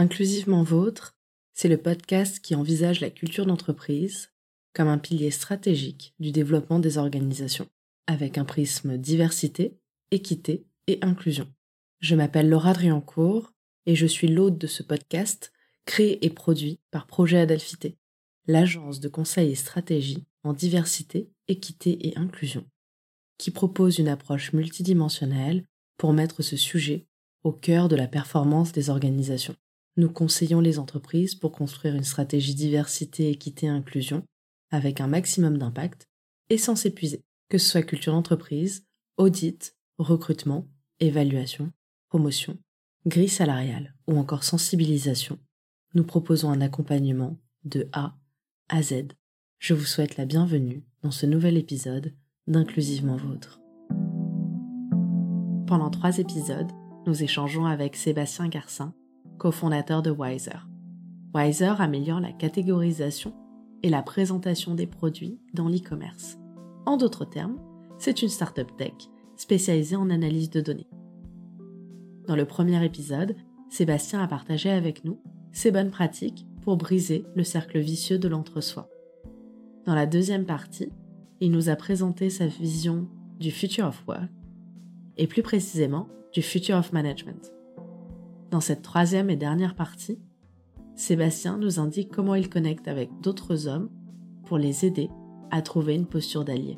Inclusivement Vôtre, c'est le podcast qui envisage la culture d'entreprise comme un pilier stratégique du développement des organisations, avec un prisme diversité, équité et inclusion. Je m'appelle Laura Driancourt et je suis l'hôte de ce podcast créé et produit par Projet Adelphité, l'agence de conseil et stratégie en diversité, équité et inclusion, qui propose une approche multidimensionnelle pour mettre ce sujet au cœur de la performance des organisations. Nous conseillons les entreprises pour construire une stratégie diversité, équité inclusion avec un maximum d'impact et sans s'épuiser, que ce soit culture d'entreprise, audit, recrutement, évaluation, promotion, grille salariale ou encore sensibilisation. Nous proposons un accompagnement de A à Z. Je vous souhaite la bienvenue dans ce nouvel épisode d'Inclusivement Vôtre. Pendant trois épisodes, nous échangeons avec Sébastien Garcin, cofondateur de Wiser. Wiser améliore la catégorisation et la présentation des produits dans l'e-commerce. En d'autres termes, c'est une startup tech spécialisée en analyse de données. Dans le premier épisode, Sébastien a partagé avec nous ses bonnes pratiques pour briser le cercle vicieux de l'entre-soi. Dans la deuxième partie, il nous a présenté sa vision du Future of Work et plus précisément du Future of Management. Dans cette troisième et dernière partie, Sébastien nous indique comment il connecte avec d'autres hommes pour les aider à trouver une posture d'allié.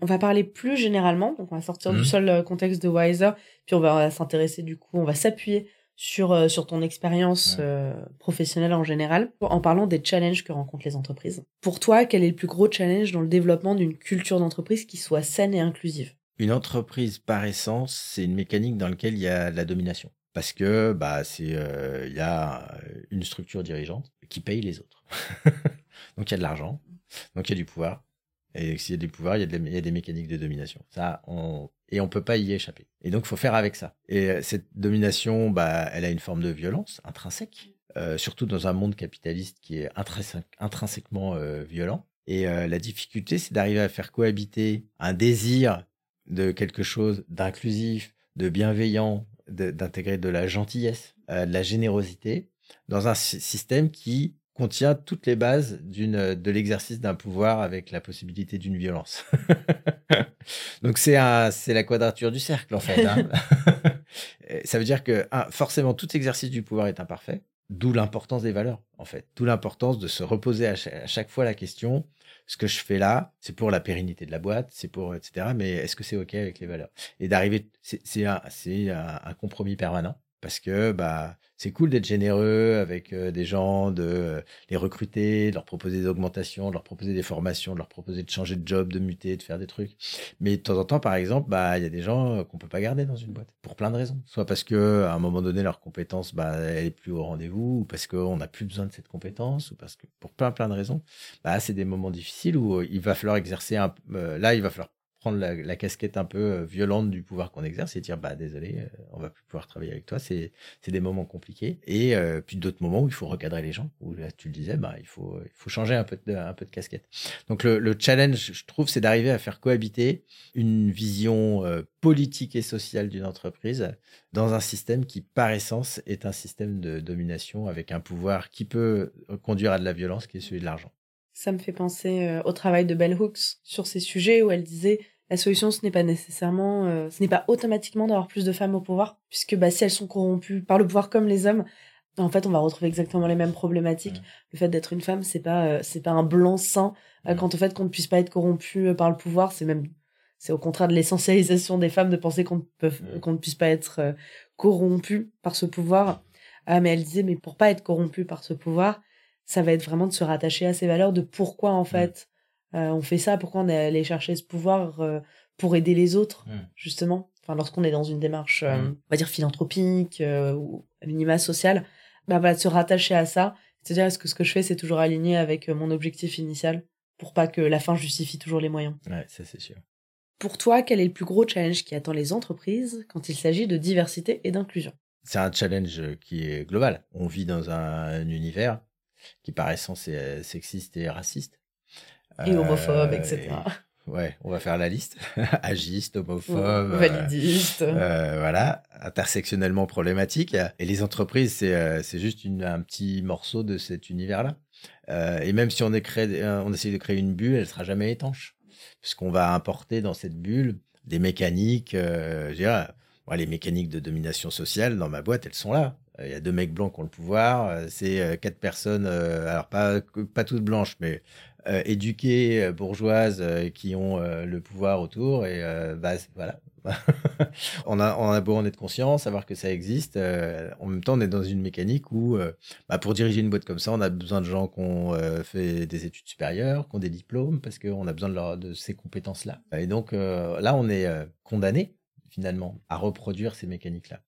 On va parler plus généralement, donc on va sortir du mhm. seul euh, contexte de Wiser, puis on va s'intéresser du coup, on va s'appuyer sur, euh, sur ton expérience euh, professionnelle en général, en parlant des challenges que rencontrent les entreprises. Pour toi, quel est le plus gros challenge dans le développement d'une culture d'entreprise qui soit saine et inclusive? Une entreprise, par essence, c'est une mécanique dans laquelle il y a la domination. Parce que bah c'est euh, il y a une structure dirigeante qui paye les autres. donc il y a de l'argent, donc il y a du pouvoir, et s'il y a du pouvoir, il y a, il y a des mécaniques de domination. Ça, on, et on peut pas y échapper. Et donc, faut faire avec ça. Et euh, cette domination, bah, elle a une forme de violence intrinsèque, euh, surtout dans un monde capitaliste qui est intrinsèquement euh, violent. Et la difficulté, c'est d'arriver à faire cohabiter un désir de quelque chose d'inclusif, de bienveillant, d'intégrer de, la gentillesse, de la générosité dans un système qui contient toutes les bases d'une de l'exercice d'un pouvoir avec la possibilité d'une violence. Donc c'est c'est la quadrature du cercle en fait. Hein. ça veut dire que forcément tout exercice du pouvoir est imparfait, d'où l'importance des valeurs en fait, d'où l'importance de se reposer à chaque, fois la question ce que je fais là, c'est pour la pérennité de la boîte, c'est pour etc. Mais est-ce que c'est ok avec les valeurs? Et d'arriver, c'est un, un compromis permanent parce que bah c'est cool d'être généreux avec euh, des gens, de euh, les recruter, de leur proposer des augmentations, de leur proposer des formations, de leur proposer de changer de job, de muter, de faire des trucs. Mais de temps en temps, par exemple, bah il y a des gens euh, qu'on peut pas garder dans une boîte pour plein de raisons. Soit parce que à un moment donné leur compétence bah elle est plus au rendez-vous, ou parce qu'on n'a plus besoin de cette compétence, ou parce que pour plein plein de raisons, bah c'est des moments difficiles où il va falloir exercer un là il va falloir prendre la, casquette un peu euh, violente du pouvoir qu'on exerce et dire bah désolé, euh, on va plus pouvoir travailler avec toi. C'est des moments compliqués et euh, puis d'autres moments où il faut recadrer les gens. Où là tu le disais, bah il faut il faut changer un peu de un peu de casquette. Donc le, le challenge, je trouve, c'est d'arriver à faire cohabiter une vision politique et sociale d'une entreprise dans un système qui par essence est un système de domination avec un pouvoir qui peut conduire à de la violence, qui est celui de l'argent. Ça me fait penser au travail de Bell Hooks sur ces sujets où elle disait la solution, ce n'est pas nécessairement, euh, ce n'est pas automatiquement d'avoir plus de femmes au pouvoir, puisque bah, si elles sont corrompues par le pouvoir comme les hommes, en fait, on va retrouver exactement les mêmes problématiques. Le fait d'être une femme, c'est pas, euh, c'est pas un blanc sain. Euh, quant au fait qu'on ne puisse pas être corrompu par le pouvoir, c'est même, c'est au contraire de l'essentialisation des femmes de penser qu'on ne qu'on ne puisse pas être corrompu par ce pouvoir. Ah, mais elle disait, mais pour pas être corrompu par ce pouvoir, ça va être vraiment de se rattacher à ces valeurs, de pourquoi en fait on fait ça, pourquoi on est allé chercher ce pouvoir euh, pour aider les autres, mmh. justement? Enfin, lorsqu'on est dans une démarche, euh, mmh. on va dire philanthropique ou minima sociale, bah, va se rattacher à ça. C'est-à-dire, est-ce que ce que je fais, c'est toujours aligné avec mon objectif initial? Pour pas que la fin justifie toujours les moyens. Ouais, ça c'est sûr. Pour toi, quel est le plus gros challenge qui attend les entreprises quand il s'agit de diversité et d'inclusion? C'est un challenge qui est global. On vit dans un univers qui par essence est sexiste et raciste. Et homophobe, etc. Ouais, on va faire la liste. Agiste, homophobe, validiste. voilà, intersectionnellement problématique. Et les entreprises, c'est c'est juste une, un petit morceau de cet univers-là. et même si on, est créé, on essaye de créer une bulle, elle sera jamais étanche, puisqu'on va importer dans cette bulle des mécaniques. je dirais, les mécaniques de domination sociale dans ma boîte, elles sont là. Il y a deux mecs blancs qui ont le pouvoir. C'est quatre personnes, alors pas, pas toutes blanches, mais éduquées, bourgeoises, qui ont le pouvoir autour. Et bah, voilà. on, a, on a beau en être conscient, savoir que ça existe. en même temps, on est dans une mécanique où, bah, pour diriger une boîte comme ça, on a besoin de gens qui ont fait des études supérieures, qui ont des diplômes, parce qu'on a besoin de, ces compétences-là. Et donc là, on est condamné finalement, à reproduire ces mécaniques-là.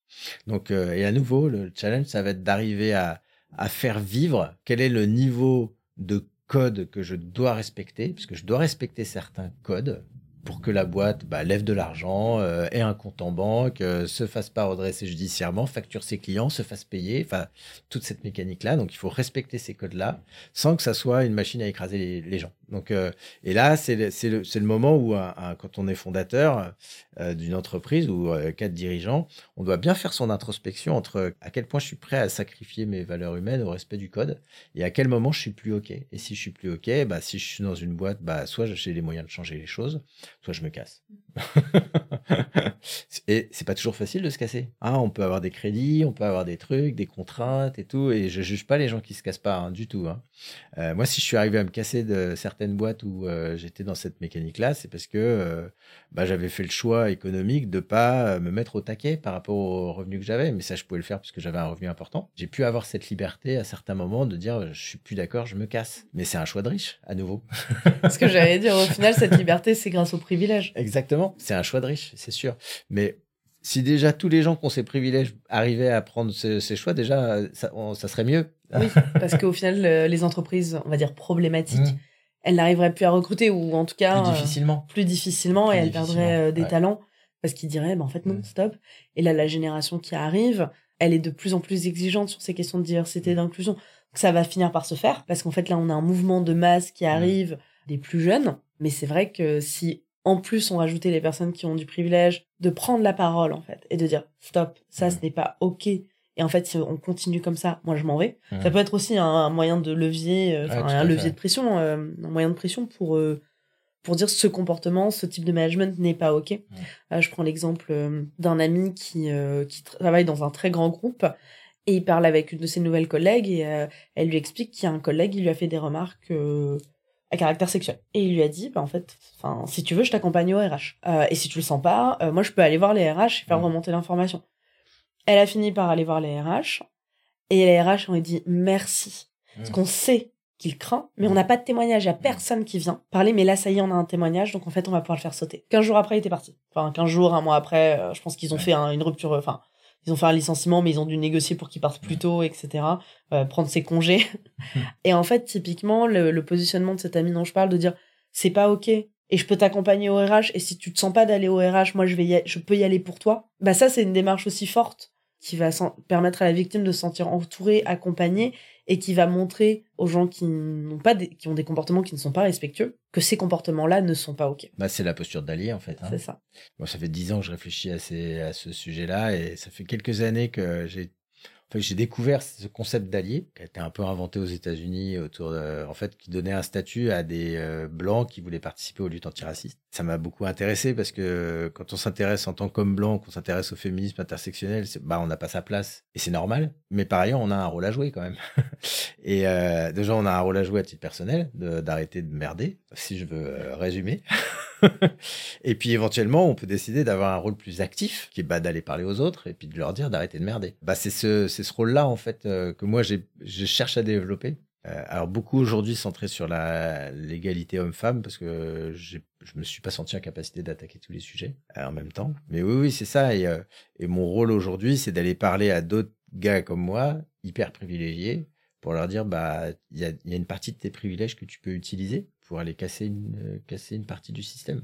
Donc, euh, et à nouveau, le challenge, ça va être d'arriver à faire vivre quel est le niveau de code que je dois respecter, puisque je dois respecter certains codes pour que la boîte bah, lève de l'argent, euh, ait un compte en banque, euh, se fasse pas redresser judiciairement, facture ses clients, se fasse payer, enfin toute cette mécanique-là. Donc il faut respecter ces codes-là sans que ça soit une machine à écraser les, gens. Donc euh, et là c'est le, moment où quand on est fondateur d'une entreprise ou cadre dirigeant, on doit bien faire son introspection entre à quel point je suis prêt à sacrifier mes valeurs humaines au respect du code et à quel moment je suis plus ok. Et si je suis plus ok, bah si je suis dans une boîte, bah soit j'ai les moyens de changer les choses soit je me casse. et c'est pas toujours facile de se casser. Hein, on peut avoir des crédits, on peut avoir des trucs, des contraintes et tout. Et je juge pas les gens qui se cassent pas hein, du tout. Hein. Euh, moi, si je suis arrivé à me casser de certaines boîtes où euh, j'étais dans cette mécanique-là, c'est parce que euh, bah, j'avais fait le choix économique de pas me mettre au taquet par rapport aux revenus que j'avais. Mais ça, je pouvais le faire parce que j'avais un revenu important. J'ai pu avoir cette liberté à certains moments de dire je suis plus d'accord, je me casse. Mais c'est un choix de riche, à nouveau. Ce que j'allais dire, au final, cette liberté, c'est grâce au privilège. Exactement. C'est un choix de riche, c'est sûr. Mais si déjà tous les gens qui ont ces privilèges arrivaient à prendre ces, choix, déjà, ça, serait mieux. Oui, parce qu'au final, les entreprises, on va dire problématiques, mmh. elles n'arriveraient plus à recruter ou en tout cas plus difficilement, plus difficilement et elles perdraient euh, des talents parce qu'ils diraient, bah, en fait non, mmh. stop. Et là, la génération qui arrive, elle est de plus en plus exigeante sur ces questions de diversité et mmh. d'inclusion. Ça va finir par se faire parce qu'en fait là, on a un mouvement de masse qui arrive des plus jeunes. Mais c'est vrai que si en plus, on rajoutait les personnes qui ont du privilège de prendre la parole, en fait, et de dire stop, ça, ce n'est pas OK. Et en fait, si on continue comme ça, moi, je m'en vais. Ça peut être aussi un, moyen de levier, euh, un levier de pression, euh, un moyen de pression pour, euh, pour dire ce comportement, ce type de management n'est pas OK. je prends l'exemple d'un ami qui, qui travaille dans un très grand groupe et il parle avec une de ses nouvelles collègues et elle lui explique qu'il y a un collègue qui lui a fait des remarques à caractère sexuel. Et il lui a dit, bah, en fait, enfin, si tu veux, je t'accompagne au RH. Euh, et si tu le sens pas, euh, moi, je peux aller voir les RH et faire remonter l'information. Elle a fini par aller voir les RH. Et les RH ont dit merci. Parce qu'on sait qu'il craint, mais on n'a pas de témoignage. Il n'y a personne qui vient parler. Mais là, ça y est, on a un témoignage. Donc, en fait, on va pouvoir le faire sauter. 15 jours après, il était parti. Enfin, 15 jours, un mois après, euh, je pense qu'ils ont fait une rupture. Enfin, ils ont fait un licenciement, mais ils ont dû négocier pour qu'il parte plus tôt, etc. Euh, prendre ses congés. et en fait, typiquement, le, positionnement de cet ami dont je parle, de dire c'est pas ok, et je peux t'accompagner au RH, et si tu te sens pas d'aller au RH, moi je vais je peux y aller pour toi. Bah ça, c'est une démarche aussi forte qui va permettre à la victime de se sentir entourée, accompagnée, et qui va montrer aux gens qui n'ont pas qui ont des comportements qui ne sont pas respectueux que ces comportements-là ne sont pas ok. Bah c'est la posture d'allié en fait. Hein. C'est ça. Ça fait dix ans que je réfléchis à, ces, à ce sujet-là et ça fait quelques années que j'ai j'ai découvert ce concept d'allié qui a été un peu inventé aux États-Unis autour de, en fait, qui donnait un statut à des euh, blancs qui voulaient participer aux luttes antiracistes. Ça m'a beaucoup intéressé parce que quand on s'intéresse en tant qu'homme blanc, qu'on s'intéresse au féminisme intersectionnel, bah on n'a pas sa place et c'est normal. Mais par ailleurs, on a un rôle à jouer quand même. et euh, déjà, on a un rôle à jouer à titre personnel d'arrêter de, merder, si je veux euh, résumer. et puis éventuellement, on peut décider d'avoir un rôle plus actif, qui est bah, d'aller parler aux autres et puis de leur dire d'arrêter de merder. Bah, c'est ce, ce rôle-là, en fait, euh, que moi, je cherche à développer. Euh, alors, beaucoup aujourd'hui centré sur la l'égalité homme-femme, parce que je me suis pas senti en capacité d'attaquer tous les sujets euh, en même temps. Mais oui, oui, c'est ça. Et, et mon rôle aujourd'hui, c'est d'aller parler à d'autres gars comme moi, hyper privilégiés, pour leur dire, bah, il y a, y a une partie de tes privilèges que tu peux utiliser pour aller casser une, euh, casser une partie du système.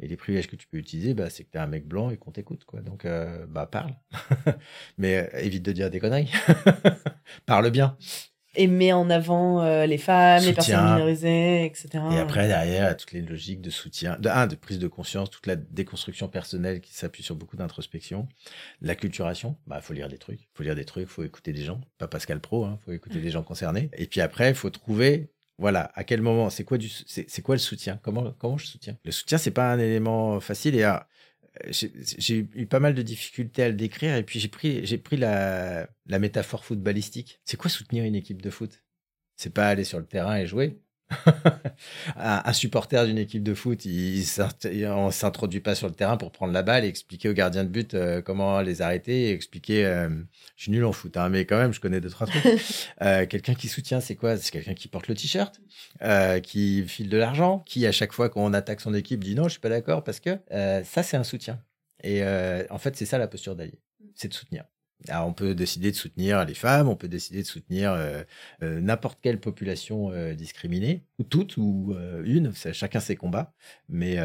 Et les privilèges que tu peux utiliser, bah, c'est que tu un mec blanc et qu'on t'écoute. quoi. Donc, euh, bah, parle. Mais euh, évite de dire des conneries. parle bien. Et met en avant euh, les femmes, les personnes minorisées, etc. Et après, derrière, toutes les logiques de soutien, de, un, de prise de conscience, toute la déconstruction personnelle qui s'appuie sur beaucoup d'introspection, l'acculturation, bah, faut lire des trucs, faut lire des trucs, faut écouter des gens, pas Pascal Pro, hein, faut écouter des gens concernés. Et puis après, il faut trouver voilà, à quel moment, c'est quoi du, c'est quoi le soutien? Comment comment je soutiens? Le soutien, c'est pas un élément facile et à, j'ai eu pas mal de difficultés à le décrire et puis j'ai pris, pris la, la métaphore footballistique. C'est quoi soutenir une équipe de foot? C'est pas aller sur le terrain et jouer, un, supporter d'une équipe de foot, il, on s'introduit pas sur le terrain pour prendre la balle et expliquer aux gardiens de but euh, comment les arrêter et expliquer. Euh, je suis nul en foot, hein, mais quand même, je connais deux trois trucs. Euh, quelqu'un qui soutient, c'est quoi? C'est quelqu'un qui porte le t-shirt, qui file de l'argent, qui à chaque fois qu'on attaque son équipe dit non, je suis pas d'accord parce que ça c'est un soutien. Et en fait, c'est ça la posture d'allié, c'est de soutenir. Alors, on peut décider de soutenir les femmes, on peut décider de soutenir euh, euh, n'importe quelle population euh, discriminée, ou toute, ou une, chacun ses combats. Mais,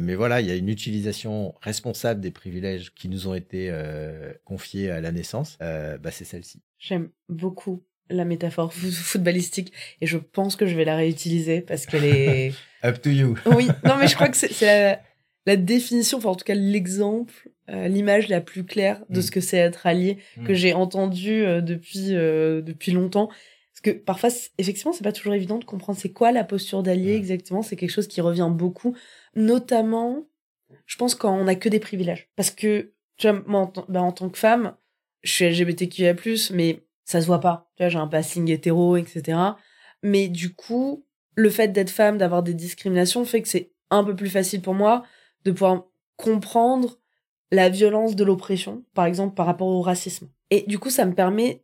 mais voilà, il y a une utilisation responsable des privilèges qui nous ont été confiés à la naissance, bah, c'est celle-ci. J'aime beaucoup la métaphore footballistique et je pense que je vais la réutiliser parce qu'elle est... Up to you. oui, non mais je crois que c'est la, la définition, enfin en tout cas l'exemple euh, l'image la plus claire de mm. ce que c'est être allié que mm. j'ai entendu euh, depuis euh, depuis longtemps. Parce que parfois effectivement c'est pas toujours évident de comprendre c'est quoi la posture d'allié exactement. C'est quelque chose qui revient beaucoup. Notamment je pense quand on a que des privilèges. Parce que tu vois moi, en, bah, en tant que femme je suis LGBTQIA+ mais ça se voit pas. Tu vois j'ai un passing hétéro etc mais du coup le fait d'être femme d'avoir des discriminations fait que c'est un peu plus facile pour moi de pouvoir comprendre la violence de l'oppression, par exemple par rapport au racisme. Et du coup, ça me permet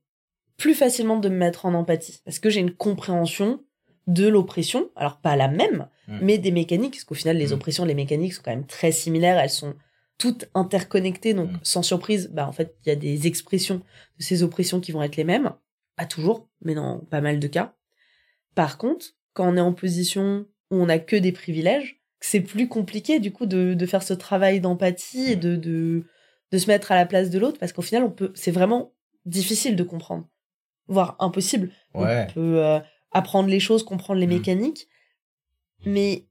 plus facilement de me mettre en empathie, parce que j'ai une compréhension de l'oppression, alors pas la même, mmh. mais des mécaniques, parce qu'au final, les mmh. oppressions, les mécaniques sont quand même très similaires, elles sont toutes interconnectées, donc mmh. sans surprise, bah en fait, il y a des expressions de ces oppressions qui vont être les mêmes, pas toujours, mais dans pas mal de cas. Par contre, quand on est en position où on n'a que des privilèges, c'est plus compliqué du coup de, de faire ce travail d'empathie et de, de, de se mettre à la place de l'autre parce qu'au final on peut c'est vraiment difficile de comprendre voire impossible. On peut euh, apprendre les choses comprendre les mmh. mécaniques mais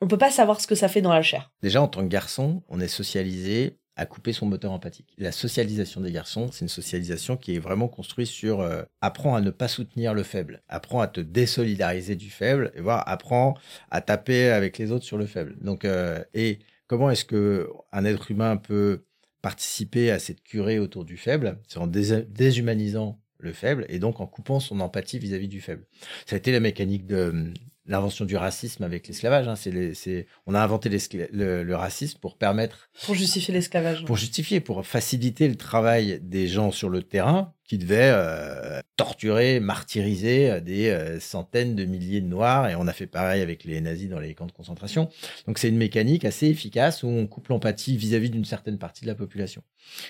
on peut pas savoir ce que ça fait dans la chair. Déjà en tant que garçon on est socialisé à couper son moteur empathique. La socialisation des garçons, c'est une socialisation qui est vraiment construite sur euh, apprends à ne pas soutenir le faible, apprends à te désolidariser du faible et voir apprends à taper avec les autres sur le faible. Donc euh, et comment est-ce que un être humain peut participer à cette curée autour du faible, c'est en déshumanisant le faible et donc en coupant son empathie vis-à-vis du faible. Ça a été la mécanique de l'invention du racisme avec l'esclavage. Hein. C'est on a inventé le, racisme pour permettre... Pour justifier l'esclavage. Pour justifier, pour faciliter le travail des gens sur le terrain qui devaient euh, torturer, martyriser euh, des euh, centaines de milliers de Noirs. Et on a fait pareil avec les nazis dans les camps de concentration. Donc c'est une mécanique assez efficace où on coupe l'empathie vis-à-vis d'une certaine partie de la population.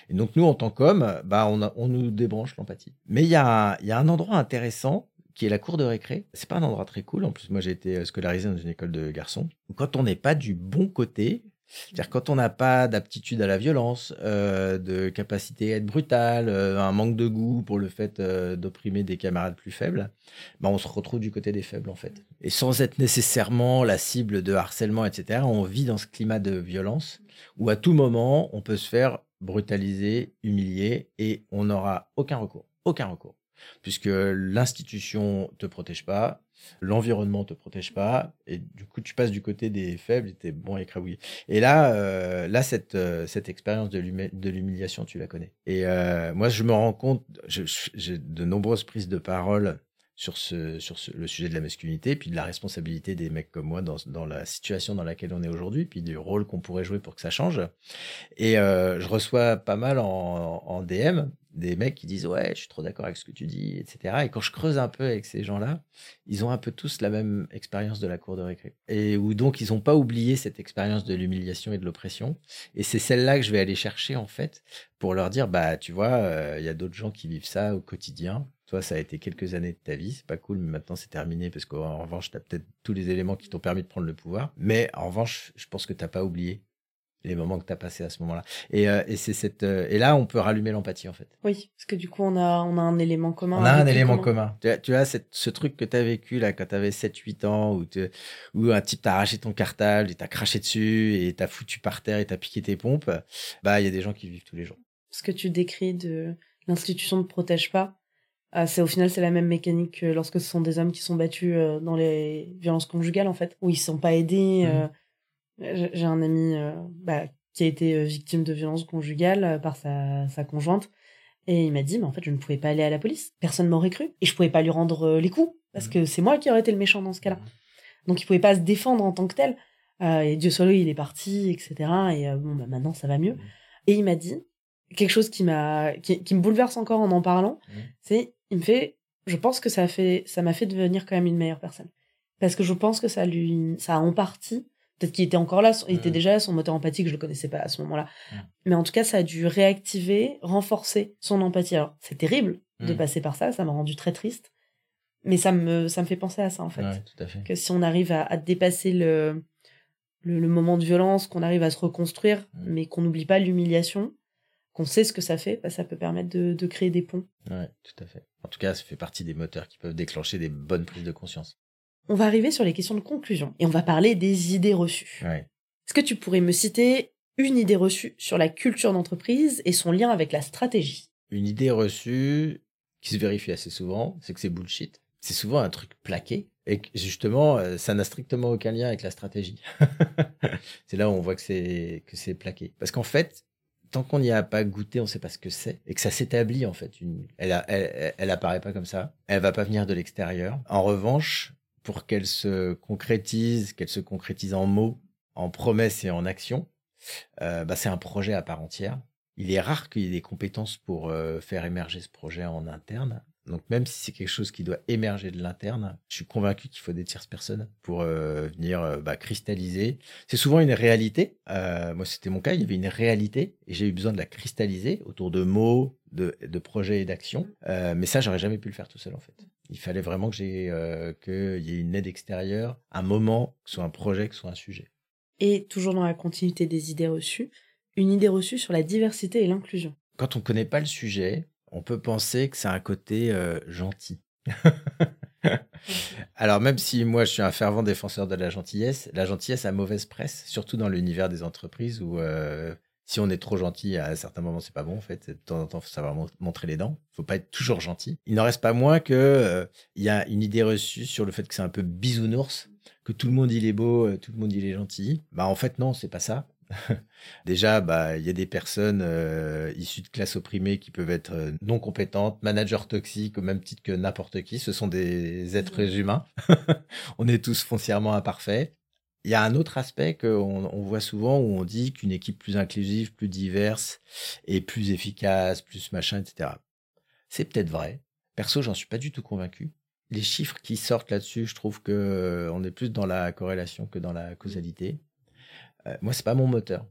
Et donc nous, en tant qu'hommes, bah, on, on nous débranche l'empathie. Mais il y, a, y a un endroit intéressant qui est la cour de récré. C'est pas un endroit très cool. En plus, moi, j'ai été euh, scolarisé dans une école de garçons. Quand on n'est pas du bon côté, c'est-à-dire quand on n'a pas d'aptitude à la violence, euh, de capacité à être brutal, euh, un manque de goût pour le fait d'opprimer des camarades plus faibles, ben on se retrouve du côté des faibles en fait. Et sans être nécessairement la cible de harcèlement, etc., on vit dans ce climat de violence où à tout moment on peut se faire brutaliser, humilier et on n'aura aucun recours. Aucun recours puisque l'institution te protège pas, l'environnement te protège pas, et du coup tu passes du côté des faibles et t'es bon écrabouillé. Et là, euh, là cette euh, cette expérience de l'humiliation, tu la connais. Et euh, moi, je me rends compte, j'ai de nombreuses prises de parole sur, ce, sur le sujet de la masculinité, puis de la responsabilité des mecs comme moi dans, dans la situation dans laquelle on est aujourd'hui, puis du rôle qu'on pourrait jouer pour que ça change. Et je reçois pas mal en, en DM des mecs qui disent ouais je suis trop d'accord avec ce que tu dis etc et quand je creuse un peu avec ces gens là ils ont un peu tous la même expérience de la cour de récré. Et où donc ils n'ont pas oublié cette expérience de l'humiliation et de l'oppression. Et c'est celle-là que je vais aller chercher en fait pour leur dire bah tu vois euh, il y a d'autres gens qui vivent ça au quotidien toi ça a été quelques années de ta vie c'est pas cool mais maintenant c'est terminé parce qu'en revanche tu as peut-être tous les éléments qui t'ont permis de prendre le pouvoir mais en revanche je pense que t'as pas oublié les moments que tu as passés à ce moment-là. Et, euh, et c'est cette euh, et là on peut rallumer l'empathie en fait. Oui, parce que du coup on a on a un élément commun. On a un élément commun. Tu as, tu as cette, ce truc que tu as vécu là quand tu avais 7 8 ans où te, où un type t'a arraché ton cartable, et t'a craché dessus et t'a foutu par terre et t'a piqué tes pompes. Bah il y a des gens qui vivent tous les jours. Ce que tu décris de l'institution ne protège pas. Euh, c'est au final c'est la même mécanique que lorsque ce sont des hommes qui sont battus dans les violences conjugales en fait où ils sont pas aidés mmh. J'ai un ami euh, bah, qui a été euh, victime de violences conjugales euh, par sa, sa conjointe. Et il m'a dit, mais en fait, je ne pouvais pas aller à la police. Personne m'aurait cru. Et je pouvais pas lui rendre les coups. Parce mmh. que c'est moi qui aurais été le méchant dans ce cas-là. Mmh. Donc, il pouvait pas se défendre en tant que tel. et Dieu soit il est parti, etc. Et bon, bah, maintenant, ça va mieux. Mmh. Et il m'a dit, quelque chose qui m'a, qui, qui, me bouleverse encore en en parlant, c'est, il me fait, je pense que ça a fait, ça m'a fait devenir quand même une meilleure personne. Parce que je pense que ça lui, ça a en partie Peut-être qu'il était encore là, il était mmh. déjà là, son moteur empathique, je le connaissais pas à ce moment-là. Mmh. Mais en tout cas, ça a dû réactiver, renforcer son empathie. Alors, c'est terrible de mmh. passer par ça, ça m'a rendu très triste. Mais ça me, ça me fait penser à ça, en fait. Que si on arrive à, dépasser le, le, moment de violence, qu'on arrive à se reconstruire, mais qu'on n'oublie pas l'humiliation, qu'on sait ce que ça fait, bah, ça peut permettre de, de créer des ponts. Ouais, tout à fait. En tout cas, ça fait partie des moteurs qui peuvent déclencher des bonnes prises de conscience. On va arriver sur les questions de conclusion et on va parler des idées reçues. Est-ce que tu pourrais me citer une idée reçue sur la culture d'entreprise et son lien avec la stratégie? Une idée reçue qui se vérifie assez souvent, c'est que c'est bullshit. C'est souvent un truc plaqué et que justement, euh, ça n'a strictement aucun lien avec la stratégie. c'est là où on voit que c'est que c'est plaqué. Parce qu'en fait, tant qu'on n'y a pas goûté, on ne sait pas ce que c'est et que ça s'établit en fait. Elle, elle, apparaît pas comme ça. Elle va pas venir de l'extérieur. En revanche, pour qu'elle se concrétise, qu'elle se concrétise en mots, en promesses et en actions, euh, bah, c'est un projet à part entière. Il est rare qu'il y ait des compétences pour euh, faire émerger ce projet en interne. Donc même si c'est quelque chose qui doit émerger de l'interne, je suis convaincu qu'il faut des tierces personnes pour euh, venir bah, cristalliser. C'est souvent une réalité. moi, c'était mon cas. Il y avait une réalité et j'ai eu besoin de la cristalliser autour de mots, de, de projets et d'actions. mais ça, j'aurais jamais pu le faire tout seul en fait. Il fallait vraiment que j'ai euh, qu'il y ait une aide extérieure, un moment, que ce soit un projet, que ce soit un sujet. Et toujours dans la continuité des idées reçues, une idée reçue sur la diversité et l'inclusion. Quand on ne connaît pas le sujet, on peut penser que c'est un côté euh, gentil. Alors même si moi je suis un fervent défenseur de la gentillesse, la gentillesse a mauvaise presse, surtout dans l'univers des entreprises où euh, si on est trop gentil à certains moments, c'est pas bon en fait. De temps en temps, faut savoir montrer les dents. Faut pas être toujours gentil. Il n'en reste pas moins que euh, il y a une idée reçue sur le fait que c'est un peu bisounours, que tout le monde il est beau, tout le monde il est gentil. Bah en fait non, c'est pas ça. Déjà, bah il y a des personnes euh, issues de classes opprimées qui peuvent être non compétentes, managers toxiques au même titre que n'importe qui. Ce sont des êtres humains. on est tous foncièrement imparfaits. Il y a un autre aspect qu'on on voit souvent où on dit qu'une équipe plus inclusive, plus diverse et plus efficace, plus machin, etc. C'est peut-être vrai. Perso, j'en suis pas du tout convaincu. Les chiffres qui sortent là-dessus, je trouve que euh, on est plus dans la corrélation que dans la causalité. Euh, moi, c'est pas mon moteur.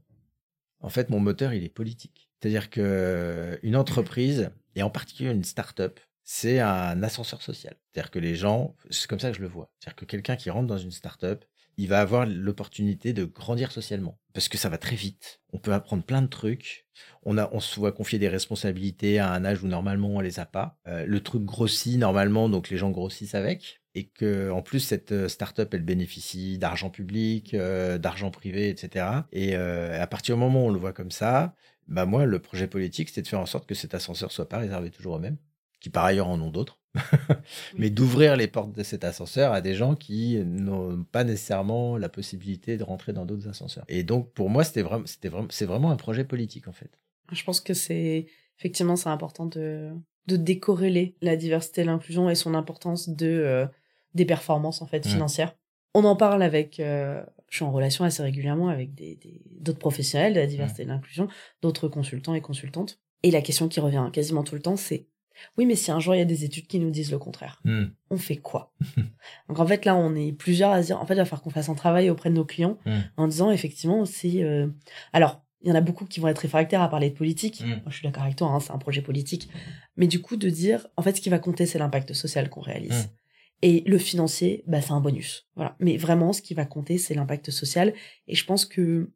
En fait, mon moteur, il est politique. C'est-à-dire que euh, une entreprise, et en particulier une start-up, c'est un ascenseur social. C'est-à-dire que les gens, c'est comme ça que je le vois. C'est-à-dire que quelqu'un qui rentre dans une start-up, il va avoir l'opportunité de grandir socialement. Parce que ça va très vite. On peut apprendre plein de trucs. On, se voit confier des responsabilités à un âge où normalement on les a pas. Euh, le truc grossit normalement, donc les gens grossissent avec. Et que en plus cette euh, startup elle bénéficie d'argent public, euh, d'argent privé, etc. Et à partir du moment où on le voit comme ça, bah moi le projet politique c'était de faire en sorte que cet ascenseur soit pas réservé toujours aux mêmes, qui par ailleurs en ont d'autres mais d'ouvrir les portes de cet ascenseur à des gens qui n'ont pas nécessairement la possibilité de rentrer dans d'autres ascenseurs. Et donc, pour moi, c'était vraiment, c'était vraiment, c'est vraiment un projet politique, en fait. Je pense que c'est, effectivement, c'est important de, de décorréler la diversité et l'inclusion et son importance de, euh, des performances, en fait, mmh. financières. On en parle avec, euh, je suis en relation assez régulièrement avec des, d'autres professionnels de la diversité et de l'inclusion, d'autres consultants et consultantes. Et la question qui revient quasiment tout le temps, c'est oui, mais si un jour il y a des études qui nous disent le contraire, hmm. on fait quoi? Donc en fait là, on est plusieurs à dire, en fait, il va falloir qu'on fasse un travail auprès de nos clients hmm. en disant effectivement, c'est euh... alors il y en a beaucoup qui vont être réfractaires à parler de politique. Moi, je suis d'accord avec toi, hein, c'est un projet politique. Mais du coup, de dire, en fait, ce qui va compter, c'est l'impact social qu'on réalise. Et le financier, bah, c'est un bonus. Voilà. Mais vraiment, ce qui va compter, c'est l'impact social. Et je pense que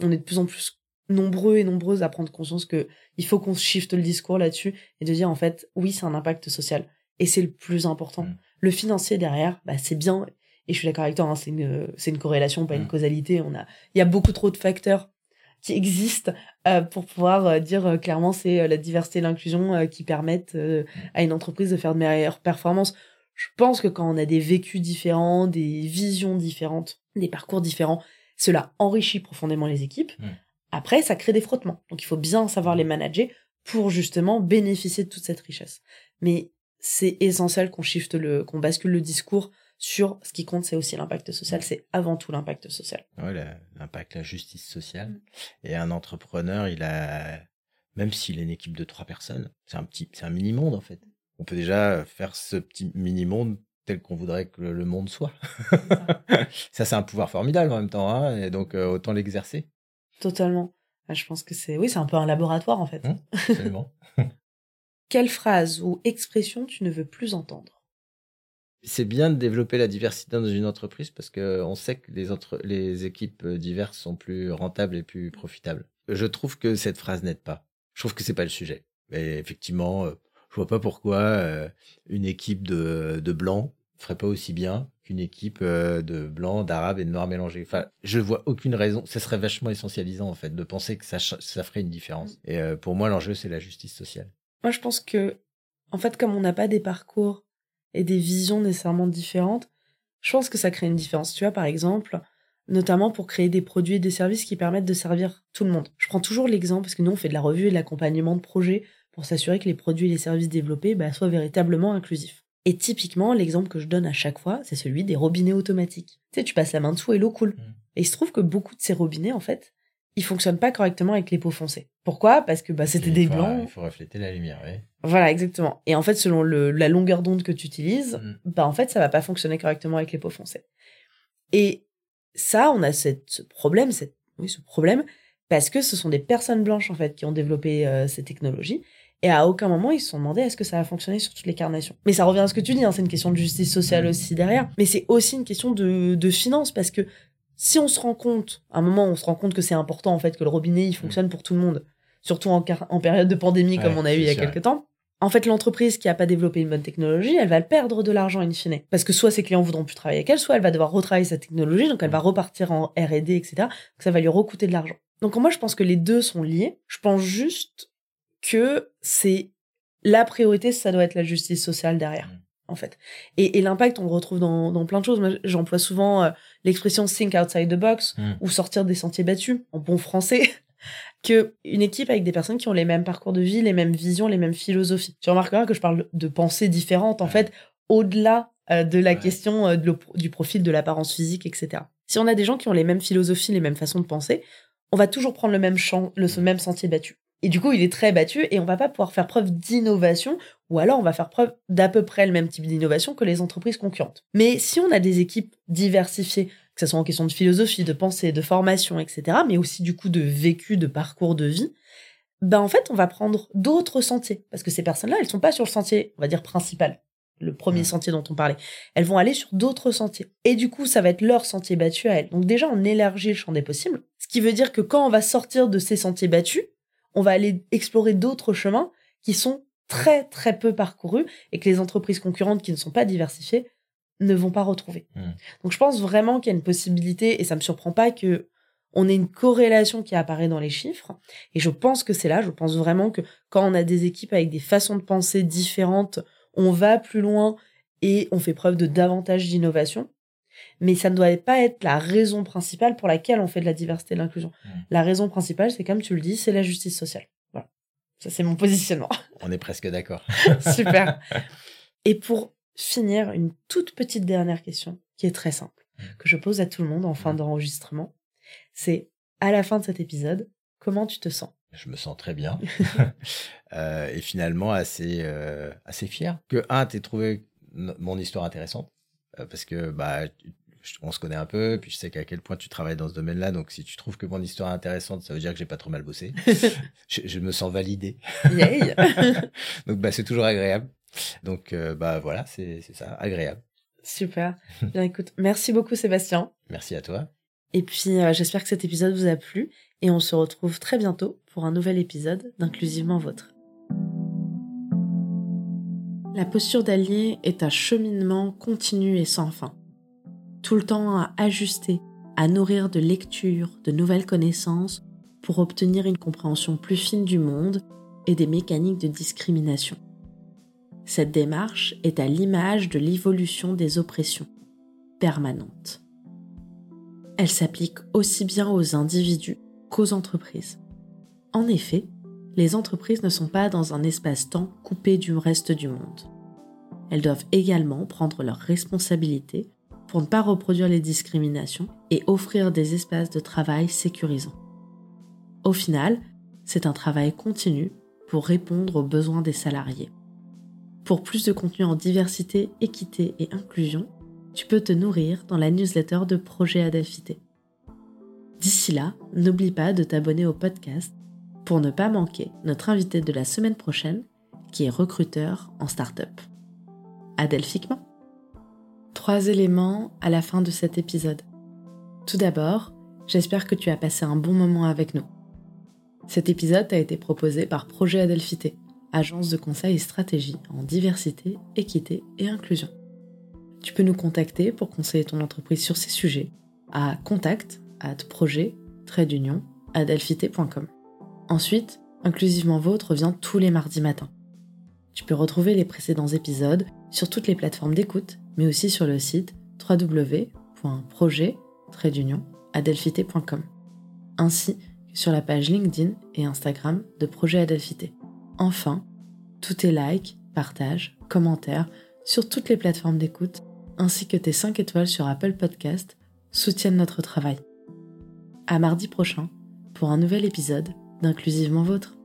on est de plus en plus nombreux et nombreuses à prendre conscience que il faut qu'on shift le discours là-dessus et de dire en fait oui c'est un impact social et c'est le plus important. Mm. Le financier derrière, bah, c'est bien et je suis d'accord avec toi, hein, c'est une c'est une corrélation pas une Mm. causalité. On a il y a beaucoup trop de facteurs qui existent euh, pour pouvoir euh, dire euh, clairement c'est la diversité et l'inclusion qui permettent euh, à une entreprise de faire de meilleures performances. Je pense que quand on a des vécus différents, des visions différentes, des parcours différents, cela enrichit profondément les équipes. Après, ça crée des frottements. Donc il faut bien savoir les manager pour justement bénéficier de toute cette richesse. Mais c'est essentiel qu'on shift le, qu'on bascule le discours sur ce qui compte, c'est aussi l'impact social. C'est avant tout l'impact social. Ouais, la- l'impact, la justice sociale. Mm. Et un entrepreneur, il a, même s'il est une équipe de trois personnes, c'est un petit, c'est un mini monde en fait. On peut déjà faire ce petit mini monde tel qu'on voudrait que le monde soit. ça, c'est un pouvoir formidable en même temps, hein, et donc euh, autant l'exercer. Totalement. Ah, Je pense que c'est, oui, c'est un peu un laboratoire en fait. Hum, absolument. Quelle phrase ou expression tu ne veux plus entendre? C'est bien de développer la diversité dans une entreprise parce que on sait que les, entre... les équipes euh, diverses sont plus rentables et plus profitables. Je trouve que cette phrase n'aide pas. Je trouve que c'est pas le sujet. Mais effectivement, euh, je vois pas pourquoi euh, une équipe de, de blancs ferait pas aussi bien qu'une équipe euh, de blancs, d'arabes et de noirs mélangés. Enfin, je vois aucune raison. Ça serait vachement essentialisant en fait de penser que ça, ça ferait une différence. Et euh, pour moi, l'enjeu c'est la justice sociale. Moi, je pense que, en fait, comme on n'a pas des parcours et des visions nécessairement différentes, je pense que ça crée une différence. Tu vois, par exemple, notamment pour créer des produits et des services qui permettent de servir tout le monde. Je prends toujours l'exemple, parce que nous, on fait de la revue et de l'accompagnement de projets pour s'assurer que les produits et les services développés bah, soient véritablement inclusifs. Et typiquement, l'exemple que je donne à chaque fois, c'est celui des robinets automatiques. Tu sais, tu passes la main dessous et l'eau coule. Mm. Et il se trouve que beaucoup de ces robinets, en fait, ils fonctionnent pas correctement avec les pots foncés. Pourquoi? Parce que bah, c'était des faut- blancs. Il faut refléter la lumière, oui. Voilà, exactement. Et en fait, selon le, la longueur d'onde que tu utilises, Mm. bah en fait, ça va pas fonctionner correctement avec les pots foncés. Et ça, on a cette, ce problème, cette, oui, ce problème, parce que ce sont des personnes blanches en fait qui ont développé euh, ces technologies. Et à aucun moment, ils se sont demandé est-ce que ça va fonctionner sur toutes les carnations? Mais ça revient à ce que tu dis, hein, c'est une question de justice sociale aussi derrière. Mais c'est aussi une question de, de finance, parce que si on se rend compte, à un moment, on se rend compte que c'est important en fait que le robinet il fonctionne pour tout le monde, surtout en, période de pandémie comme Ouais, on a eu il y a sûr. quelques temps. En fait, l'entreprise qui a pas développé une bonne technologie, elle va perdre de l'argent in fine. Parce que soit ses clients voudront plus travailler avec elle, soit elle va devoir retravailler sa technologie, donc elle va repartir en R&D, etc. Donc ça va lui recoûter de l'argent. Donc moi, je pense que les deux sont liés. Je pense juste que c'est la priorité, ça doit être la justice sociale derrière, Mm. en fait. Et, et l'impact, on le retrouve dans, dans plein de choses. Moi, j'emploie souvent euh, l'expression think outside the box Mm. ou sortir des sentiers battus, en bon français, que une équipe avec des personnes qui ont les mêmes parcours de vie, les mêmes visions, les mêmes philosophies. Tu remarqueras que je parle de pensées différentes, en Ouais. fait, au-delà euh, de la Ouais. question euh, de le- du profil, de l'apparence physique, etc. Si on a des gens qui ont les mêmes philosophies, les mêmes façons de penser, on va toujours prendre le même champ, le ce même sentier battu. Et du coup, il est très battu et on va pas pouvoir faire preuve d'innovation ou alors on va faire preuve d'à peu près le même type d'innovation que les entreprises concurrentes. Mais si on a des équipes diversifiées, que ce soit en question de philosophie, de pensée, de formation, etc., mais aussi du coup de vécu, de parcours de vie, ben en fait, on va prendre d'autres sentiers parce que ces personnes-là, elles sont pas sur le sentier, on va dire principal, le premier Ouais. sentier dont on parlait. Elles vont aller sur d'autres sentiers. Et du coup, ça va être leur sentier battu à elles. Donc déjà, on élargit le champ des possibles, ce qui veut dire que quand on va sortir de ces sentiers battus, on va aller explorer d'autres chemins qui sont très très peu parcourus et que les entreprises concurrentes qui ne sont pas diversifiées ne vont pas retrouver. Mm. Donc je pense vraiment qu'il y a une possibilité et ça me surprend pas que on ait une corrélation qui apparaît dans les chiffres et je pense que c'est là, je pense vraiment que quand on a des équipes avec des façons de penser différentes, on va plus loin et on fait preuve de davantage d'innovation. Mais ça ne doit pas être la raison principale pour laquelle on fait de la diversité et de l'inclusion. Mm. La raison principale, c'est comme tu le dis, c'est la justice sociale. Voilà. Ça, c'est mon positionnement. On est presque d'accord. Super. Et pour finir, une toute petite dernière question qui est très simple, Mm. que je pose à tout le monde en fin d'enregistrement. C'est à la fin de cet épisode, comment tu te sens? Je me sens très bien. Euh, et finalement, assez, euh, assez fier que, un, tu trouvé mon histoire intéressante. Euh, parce que, bah, on se connaît un peu, puis je sais qu'à quel point tu travailles dans ce domaine-là. Donc, si tu trouves que mon histoire est intéressante, ça veut dire que j'ai pas trop mal bossé. je, je me sens validé. Donc, bah, c'est toujours agréable. Donc, euh, bah, voilà, c'est ça, agréable. Super. Bien écoute, merci beaucoup Sébastien. Merci à toi. Et puis euh, j'espère que cet épisode vous a plu et on se retrouve très bientôt pour un nouvel épisode d'Inclusivement Vôtre. La posture d'allié est un cheminement continu et sans fin. Tout le temps à ajuster, à nourrir de lectures, de nouvelles connaissances pour obtenir une compréhension plus fine du monde et des mécaniques de discrimination. Cette démarche est à l'image de l'évolution des oppressions permanentes. Elle s'applique aussi bien aux individus qu'aux entreprises. En effet, les entreprises ne sont pas dans un espace-temps coupé du reste du monde. Elles doivent également prendre leurs responsabilités pour ne pas reproduire les discriminations et offrir des espaces de travail sécurisants. Au final, c'est un travail continu pour répondre aux besoins des salariés. Pour plus de contenu en diversité, équité et inclusion, tu peux te nourrir dans la newsletter de Projet Adafité. D'ici là, n'oublie pas de t'abonner au podcast pour ne pas manquer notre invité de la semaine prochaine qui est recruteur en start-up. Adelphiquement. Trois éléments à la fin de cet épisode. Tout d'abord, j'espère que tu as passé un bon moment avec nous. Cet épisode a été proposé par Projet Adelphité, agence de conseil et stratégie en diversité, équité et inclusion. Tu peux nous contacter pour conseiller ton entreprise sur ces sujets à contact at projet Ensuite, Inclusivement Vôtre revient tous les mardis matins. Tu peux retrouver les précédents épisodes sur toutes les plateformes d'écoute, mais aussi sur le site www.projet ainsi que sur la page LinkedIn et Instagram de Projet Adelphité. Enfin, tous tes likes, partages, commentaires sur toutes les plateformes d'écoute, ainsi que tes 5 étoiles sur Apple Podcast, soutiennent notre travail. À mardi prochain pour un nouvel épisode d'Inclusivement Vôtre.